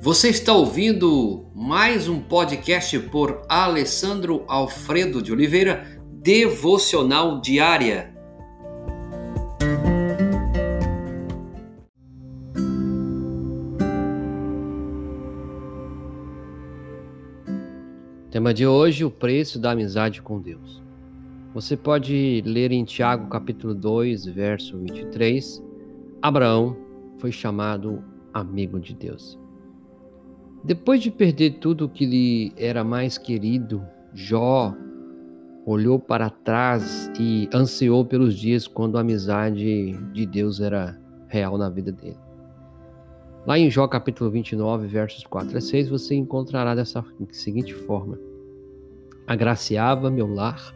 Você está ouvindo mais um podcast por Alessandro Alfredo de Oliveira, Devocional Diária. Tema de hoje: o preço da amizade com Deus. Você pode ler em Tiago capítulo 2, verso 23. Abraão foi chamado amigo de Deus. Depois de perder tudo o que lhe era mais querido, Jó olhou para trás e ansiou pelos dias quando a amizade de Deus era real na vida dele. Lá em Jó capítulo 29, versos 4 a 6, você encontrará dessa seguinte forma: Agraciava meu lar,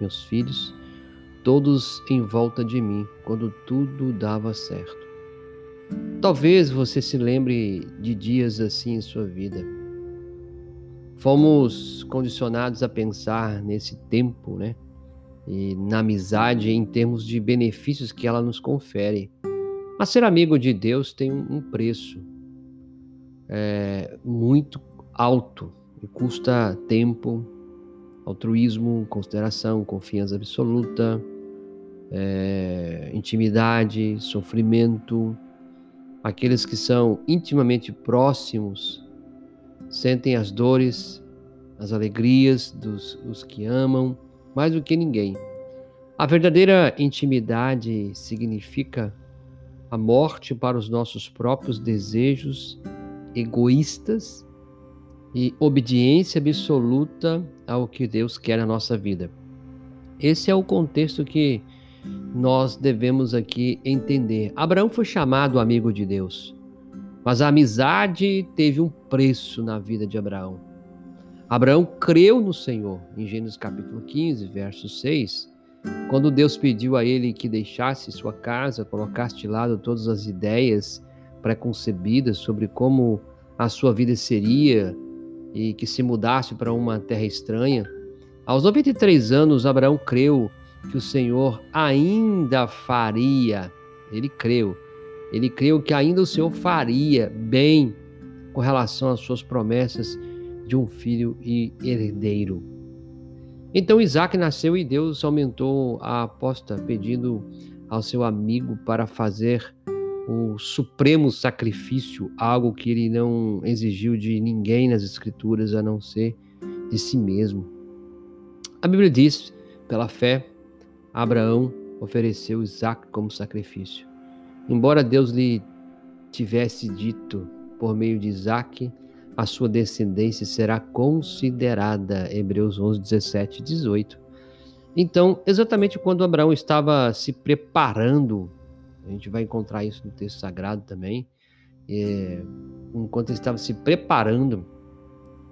meus filhos, todos em volta de mim, quando tudo dava certo. Talvez você se lembre de dias assim em sua vida. Fomos condicionados a pensar nesse tempo, né? E na amizade em termos de benefícios que ela nos confere. Mas ser amigo de Deus tem um preço é, muito alto e custa tempo, altruísmo, consideração, confiança absoluta, é, intimidade, sofrimento Aqueles que são intimamente próximos sentem as dores, as alegrias dos os que amam mais do que ninguém. A verdadeira intimidade significa a morte para os nossos próprios desejos egoístas e obediência absoluta ao que Deus quer na nossa vida. Esse é o contexto que nós devemos aqui entender. Abraão foi chamado amigo de Deus, mas a amizade teve um preço na vida de Abraão. Abraão creu no Senhor, em Gênesis capítulo 15, verso 6, quando Deus pediu a ele que deixasse sua casa, colocasse de lado todas as ideias preconcebidas sobre como a sua vida seria e que se mudasse para uma terra estranha. Aos 93 anos, Abraão creu que o Senhor ainda faria. Ele creu. Ele creu que ainda o Senhor faria bem com relação às suas promessas de um filho e herdeiro. Então Isaac nasceu e Deus aumentou a aposta, pedindo ao seu amigo para fazer o supremo sacrifício, algo que ele não exigiu de ninguém nas Escrituras a não ser de si mesmo. A Bíblia diz, pela fé, Abraão ofereceu Isaac como sacrifício. Embora Deus lhe tivesse dito por meio de Isaac, a sua descendência será considerada. Hebreus 11, 17 e 18. Então, exatamente quando Abraão estava se preparando, a gente vai encontrar isso no texto sagrado também, é, enquanto ele estava se preparando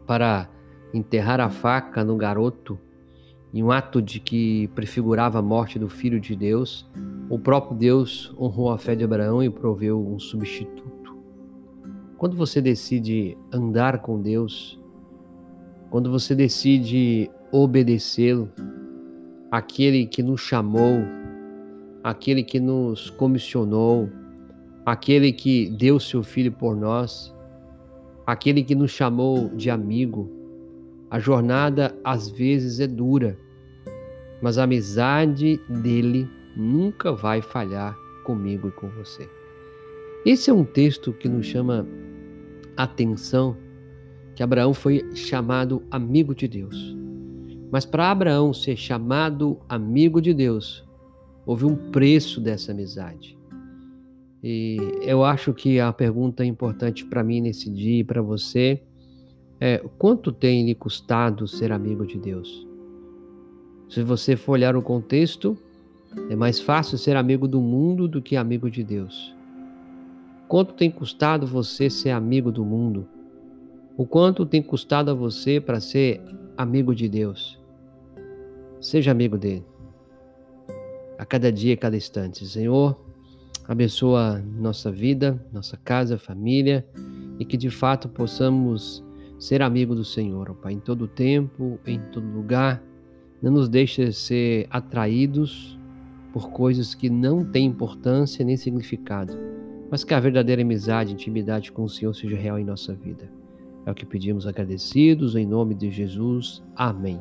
para enterrar a faca no garoto em um ato de que prefigurava a morte do filho de Deus, o próprio Deus honrou a fé de Abraão e proveu um substituto. Quando você decide andar com Deus, quando você decide obedecê-lo, aquele que nos chamou, aquele que nos comissionou, aquele que deu seu filho por nós, aquele que nos chamou de amigo, a jornada às vezes é dura, mas a amizade dele nunca vai falhar comigo e com você. Esse é um texto que nos chama atenção que Abraão foi chamado amigo de Deus. Mas para Abraão ser chamado amigo de Deus, houve um preço dessa amizade. E eu acho que a pergunta importante para mim nesse dia e para você é, quanto tem lhe custado ser amigo de Deus? Se você for olhar o contexto, é mais fácil ser amigo do mundo do que amigo de Deus. Quanto tem custado você ser amigo do mundo? O quanto tem custado a você para ser amigo de Deus? Seja amigo dele. A cada dia, a cada instante. Senhor, abençoa nossa vida, nossa casa, família e que de fato possamos ser amigo do Senhor, ó Pai, em todo tempo, em todo lugar. Não nos deixe ser atraídos por coisas que não têm importância nem significado, mas que a verdadeira amizade, intimidade com o Senhor seja real em nossa vida. É o que pedimos agradecidos em nome de Jesus. Amém.